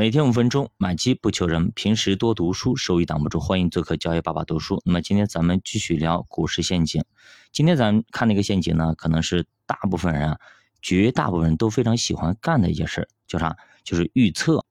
每天五分钟，买机不求人。平时多读书，收益挡不住。欢迎做客交易爸爸读书。那么今天咱们继续聊股市陷阱。今天咱看那个陷阱呢，可能是大部分人啊，绝大部分人都非常喜欢干的一件事，叫啥？就是预测。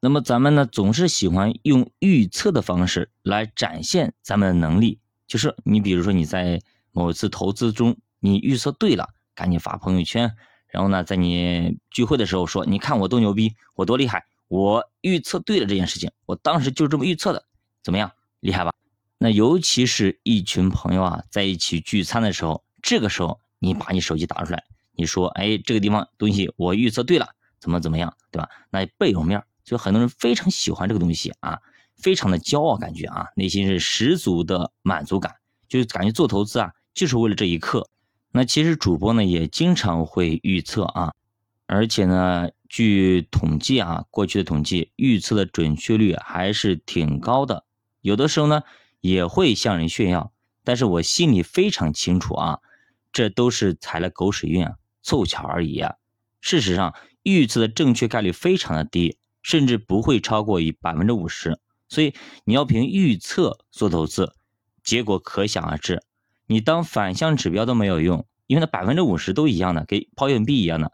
那么咱们呢，总是喜欢用预测的方式来展现咱们的能力。就是你比如说你在某一次投资中，你预测对了，赶紧发朋友圈，然后呢，在你聚会的时候说，你看我多牛逼，我多厉害。我预测对了这件事情，我当时就这么预测的，怎么样，厉害吧？那尤其是一群朋友啊，在一起聚餐的时候，这个时候你把你手机打出来，你说，哎，这个地方东西我预测对了，怎么怎么样，对吧？那倍有面，就很多人非常喜欢这个东西啊，非常的骄傲，感觉啊，内心是十足的满足感，就感觉做投资啊，就是为了这一刻。那其实主播呢，也经常会预测啊。而且呢，据统计啊，过去的统计预测的准确率还是挺高的。有的时候呢，也会向人炫耀，但是我心里非常清楚啊，这都是踩了狗屎运啊，凑巧而已啊。事实上，预测的正确概率非常的低，甚至不会超过一百分之五十。所以你要凭预测做投资，结果可想而知。你当反向指标都没有用，因为那百分之五十都一样的，跟抛硬币一样的。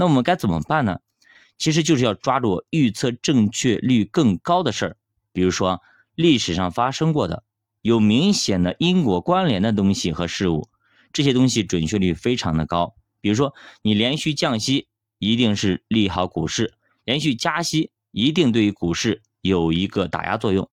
那我们该怎么办呢？其实就是要抓住预测正确率更高的事儿，比如说历史上发生过的有明显的因果关联的东西和事物，这些东西准确率非常的高。比如说你连续降息，一定是利好股市；连续加息，一定对于股市有一个打压作用。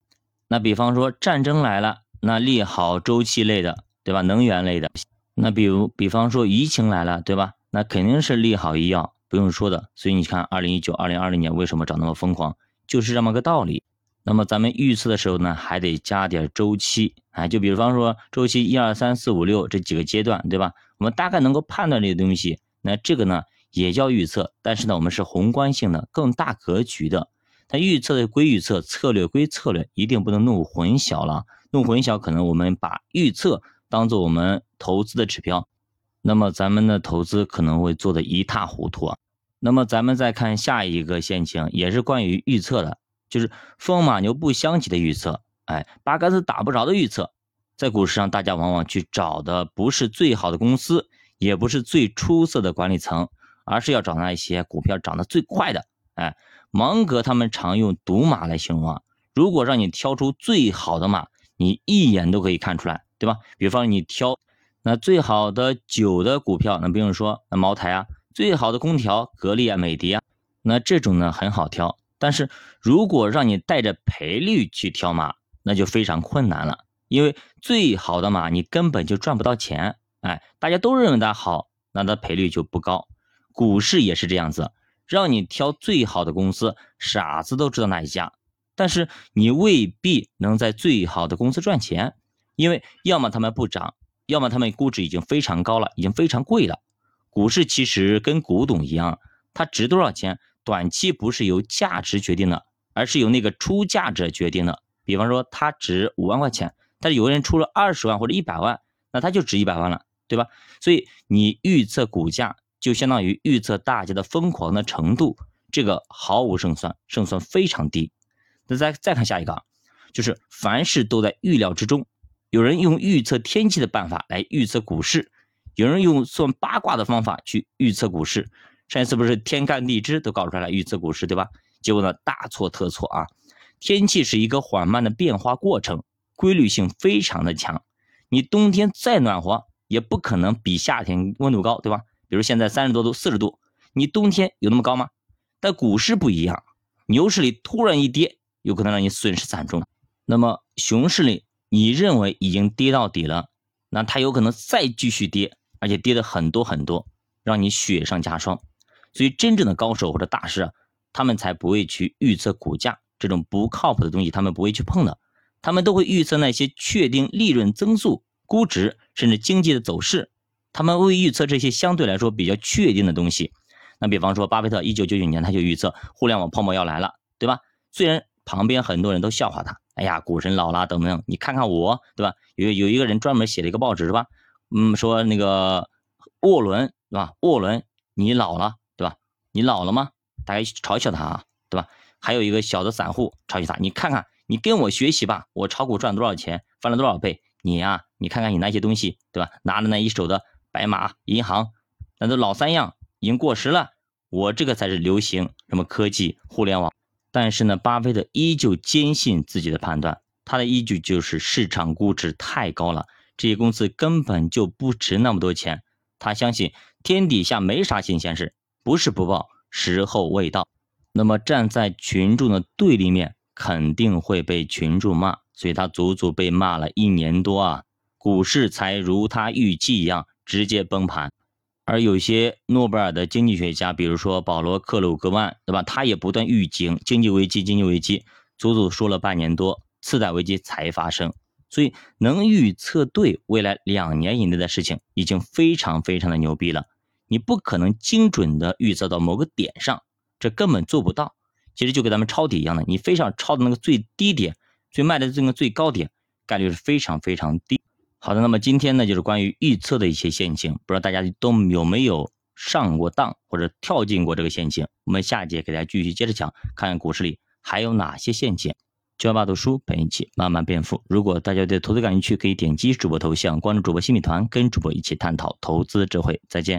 那比方说战争来了，那利好周期类的，对吧？能源类的。那比如比方说疫情来了，对吧？那肯定是利好医药。不用说的，所以你看，二零一九、二零二零年为什么涨那么疯狂，就是这么个道理。那么咱们预测的时候呢，还得加点周期，哎，就比方说周期一二三四五六这几个阶段，对吧？我们大概能够判断这些东西，那这个呢也叫预测，但是呢，我们是宏观性的、更大格局的。它预测的归预测，策略归策略，一定不能弄混淆了。弄混淆，可能我们把预测当做我们投资的指标。那么咱们的投资可能会做的一塌糊涂。那么咱们再看下一个陷阱，也是关于预测的，就是风马牛不相及的预测。哎，八竿子打不着的预测，在股市上，大家往往去找的不是最好的公司，也不是最出色的管理层，而是要找那一些股票涨得最快的。哎，芒格他们常用赌马来形容啊。如果让你挑出最好的马，你一眼都可以看出来，对吧？比方你挑。那最好的酒的股票，那不用说，那茅台啊；最好的空调，格力啊、美的啊。那这种呢很好挑，但是如果让你带着赔率去挑马，那就非常困难了。因为最好的马你根本就赚不到钱，哎，大家都认为它好，那它赔率就不高。股市也是这样子，让你挑最好的公司，傻子都知道哪一家，但是你未必能在最好的公司赚钱，因为要么他们不涨。要么他们估值已经非常高了，已经非常贵了。股市其实跟古董一样，它值多少钱，短期不是由价值决定的，而是由那个出价者决定的。比方说，它值五万块钱，但是有个人出了二十万或者一百万，那它就值一百万了，对吧？所以你预测股价，就相当于预测大家的疯狂的程度，这个毫无胜算，胜算非常低。那再再看下一个，就是凡事都在预料之中。有人用预测天气的办法来预测股市，有人用算八卦的方法去预测股市。上一次不是天干地支都搞出来了预测股市，对吧？结果呢，大错特错啊！天气是一个缓慢的变化过程，规律性非常的强。你冬天再暖和，也不可能比夏天温度高，对吧？比如现在三十多度、四十度，你冬天有那么高吗？但股市不一样，牛市里突然一跌，有可能让你损失惨重。那么熊市里，你认为已经跌到底了，那它有可能再继续跌，而且跌的很多很多，让你雪上加霜。所以真正的高手或者大师啊，他们才不会去预测股价这种不靠谱的东西，他们不会去碰的。他们都会预测那些确定利润增速、估值甚至经济的走势。他们会预测这些相对来说比较确定的东西。那比方说，巴菲特一九九九年他就预测互联网泡沫要来了，对吧？虽然旁边很多人都笑话他。哎呀，股神老了，等等，你看看我，对吧？有有一个人专门写了一个报纸，是吧？嗯，说那个沃伦，对吧？沃伦，你老了，对吧？你老了吗？大家嘲笑他啊，对吧？还有一个小的散户抄袭他，你看看，你跟我学习吧，我炒股赚多少钱，翻了多少倍，你呀，你看看你那些东西，对吧？拿着那一手的白马银行，那都老三样，已经过时了。我这个才是流行，什么科技、互联网。但是呢，巴菲特依旧坚信自己的判断，他的依据就是市场估值太高了，这些公司根本就不值那么多钱。他相信天底下没啥新鲜事，不是不报，时候未到。那么站在群众的对立面，肯定会被群众骂，所以他足足被骂了一年多啊，股市才如他预计一样直接崩盘。而有些诺贝尔的经济学家，比如说保罗·克鲁格曼，对吧？他也不断预警经济危机，经济危机，足足说了半年多，次贷危机才发生。所以能预测对未来两年以内的事情，已经非常非常的牛逼了。你不可能精准的预测到某个点上，这根本做不到。其实就跟咱们抄底一样的，你非上抄的那个最低点，最卖的这个最高点，概率是非常非常低。好的，那么今天呢，就是关于预测的一些陷阱，不知道大家都有没有上过当或者跳进过这个陷阱？我们下节给大家继续接着讲，看看股市里还有哪些陷阱。教爸读书陪你一起慢慢变富。如果大家对投资感兴趣，可以点击主播头像关注主播新米团，跟主播一起探讨投资智慧。再见。